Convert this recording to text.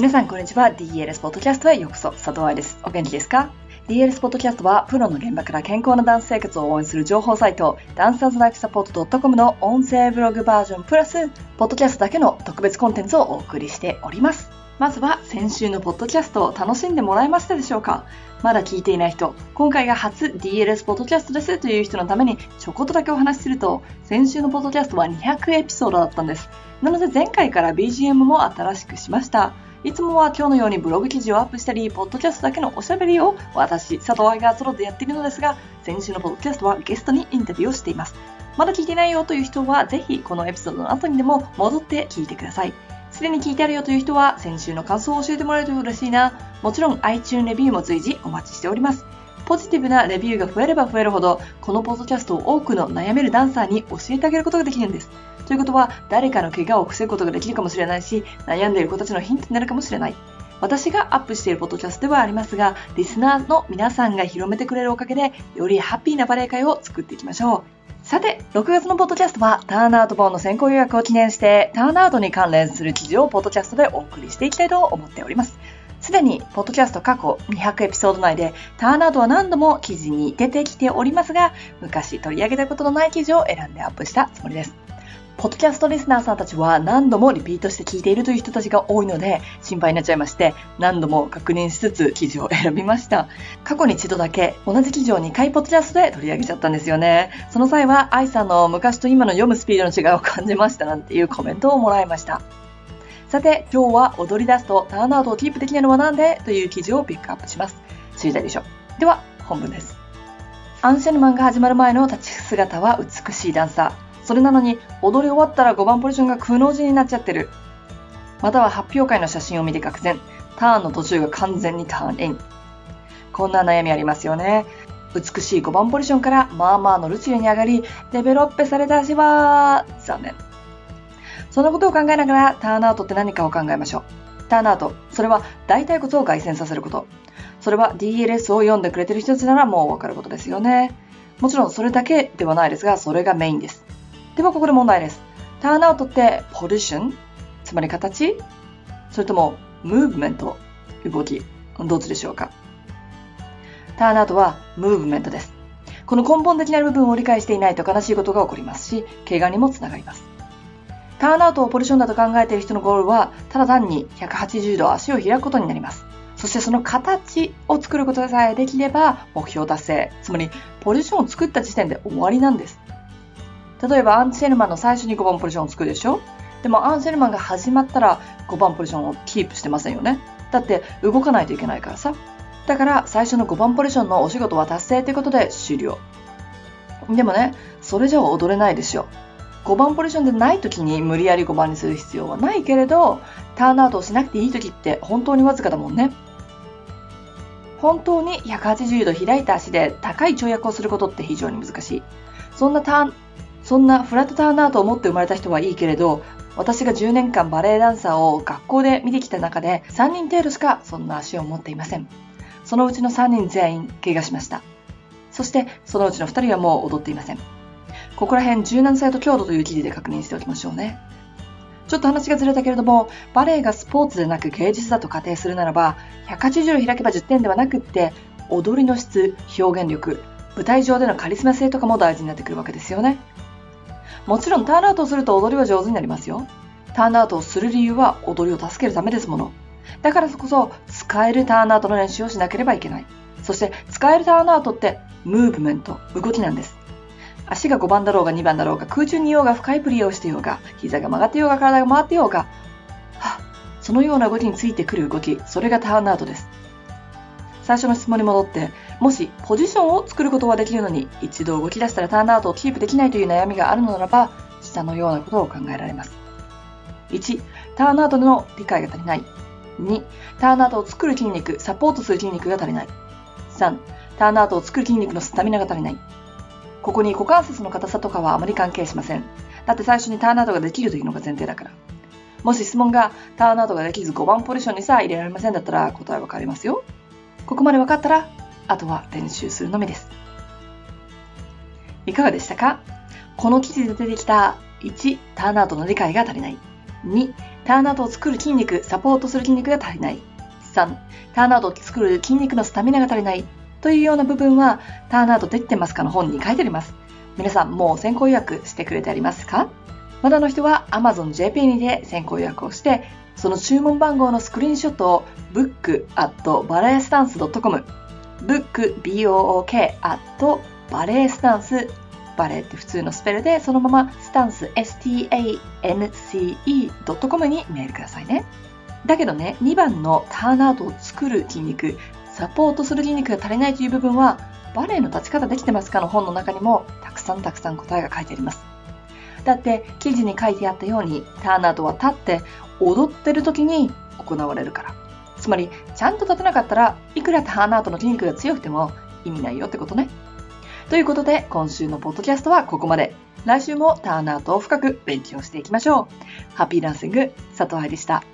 皆さんこんにちは。DLS ポッドキャストへようこそ。佐藤愛です。お元気ですか？DLS ポッドキャストは、プロの現場から健康なダンス生活を応援する情報サイト、ダンサーズライフサポート .com の音声ブログバージョンプラス、ポッドキャストだけの特別コンテンツをお送りしております。まずは、先週のポッドキャストを楽しんでもらえましたでしょうか？まだ聞いていない人、今回が初 DLS ポッドキャストですという人のために、ちょこっとだけお話しすると、先週のポッドキャストは200エピソードだったんです。なので前回から BGM も新しくしました。いつもは今日のようにブログ記事をアップしたり、ポッドキャストだけのおしゃべりを私、佐藤愛がソロでやっているのですが、先週のポッドキャストはゲストにインタビューをしています。まだ聞いてないよという人は、ぜひこのエピソードの後にでも戻って聞いてください。すでに聞いてあるよという人は、先週の感想を教えてもらえると嬉しいな。もちろん iTunes レビューも随時お待ちしております。ポジティブなレビューが増えれば増えるほど、このポッドキャストを多くの悩めるダンサーに教えてあげることができるんです。ということは、誰かの怪我を防ぐことができるかもしれないし、悩んでいる子たちのヒントになるかもしれない。私がアップしているポッドキャストではありますが、リスナーの皆さんが広めてくれるおかげで、よりハッピーなバレエ界を作っていきましょう。さて、6月のポッドキャストは、ターンアウト本の先行予約を記念して、ターンアウトに関連する記事をポッドキャストでお送りしていきたいと思っております。すでに、ポッドキャスト過去200エピソード内で、ターンアウトは何度も記事に出てきておりますが、昔取り上げたことのない記事を選んでアップしたつもりです。ポッドキャストリスナーさんたちは何度もリピートして聞いているという人たちが多いので心配になっちゃいまして何度も確認しつつ記事を選びました。過去に一度だけ同じ記事を2回ポッドキャストで取り上げちゃったんですよね。その際は愛さんの昔と今の読むスピードの違いを感じましたなんていうコメントをもらいました。さて今日は踊り出すとターンアウトをキープできないのはなんで？という記事をピックアップします。知りたいでしょでは本文です。アンシェルマンが始まる前の立ち姿は美しいダンサー。それなのに踊り終わったら5番ポジションが空の字になっちゃってる。または発表会の写真を見て愕然。ターンの途中が完全にターンイン。こんな悩みありますよね。美しい5番ポジションからまあまあのルチルに上がり、デベロッペされた足は、残念。そのことを考えながらターンアウトって何かを考えましょう。ターンアウト。それは大腿骨を外旋させること。それは DLS を読んでくれてる人たちならもうわかることですよね。もちろんそれだけではないですが、それがメインです。ではここで問題です。ターンアウトってポジション？つまり形？それともムーブメント動き？どっちでしょうか？ターンアウトはムーブメントです。この根本的な部分を理解していないと悲しいことが起こりますし、怪我にもつながります。ターンアウトをポジションだと考えている人のゴールは、ただ単に180度足を開くことになります。そしてその形を作ることさえできれば目標達成。つまり、ポジションを作った時点で終わりなんです。例えばアンセルマンの最初に5番ポジションを作るでしょ？でもアンセルマンが始まったら5番ポジションをキープしてませんよね。だって動かないといけないからさ。だから最初の5番ポジションのお仕事は達成ということで終了。でもね、それじゃ踊れないでしょ。5番ポジションでない時に無理やり5番にする必要はないけれど、ターンアウトをしなくていい時って本当にわずかだもんね。本当に180度開いた足で高い跳躍をすることって非常に難しい。そんなターンそんなフラットターンアウトを持って生まれた人はいいけれど、私が10年間バレエダンサーを学校で見てきた中で3人程度しかそんな足を持っていません。そのうちの3人全員怪我しました。そしてそのうちの2人はもう踊っていません。ここら辺柔軟性と強度という記事で確認しておきましょうね。ちょっと話がずれたけれども、バレエがスポーツでなく芸術だと仮定するならば、180度開けば10点ではなくって、踊りの質、表現力、舞台上でのカリスマ性とかも大事になってくるわけですよね。もちろんターンアウトをすると踊りは上手になりますよ。ターンアウトをする理由は踊りを助けるためですもの。だからこそ使えるターンアウトの練習をしなければいけない。そして使えるターンアウトってムーブメント、動きなんです。足が5番だろうが2番だろうが空中にいようが深いプリをしてようが膝が曲がってようが体が回ってようが、そのような動きについてくる動き、それがターンアウトです。最初の質問に戻って、もしポジションを作ることはできるのに、一度動き出したらターンアウトをキープできないという悩みがあるのならば、下のようなことを考えられます。1、ターンアウトの理解が足りない。2、ターンアウトを作る筋肉、サポートする筋肉が足りない。3、ターンアウトを作る筋肉のスタミナが足りない。ここに股関節の硬さとかはあまり関係しません。だって最初にターンアウトができるというのが前提だから。もし質問がターンアウトができず5番ポジションにさあ入れられませんだったら答えわかりますよ。ここまで分かったら、あとは練習するのみです。いかがでしたか？この記事で出てきた1、ターンアウトの理解が足りない。2、タターンアウトを作る筋肉、サポートする筋肉が足りない。3、ターンアウトを作る筋肉のスタミナが足りない。というような部分は、ターンアウトできてますかの本に書いてあります。皆さん、もう先行予約してくれてありますか？まだの人は Amazon JP にで先行予約をして、その注文番号のスクリーンショットを book.balletstance.com book, b-o-o-k, at バレエスタンスバレエって普通のスペルでそのままスタンス stance.com にメールくださいね。だけどね2番のターンアウトを作る筋肉サポートする筋肉が足りないという部分はバレエの立ち方できてますかの本の中にもたくさんたくさん答えが書いてありますだって記事に書いてあったようにターンアウトは立って踊ってる時に行われるからつまりちゃんと立てなかったらいくらターンアウトの筋肉が強くても意味ないよってことねということで、今週のポッドキャストはここまで。来週もターンアウトを深く勉強していきましょう。ハッピーダンシング、佐藤愛でした。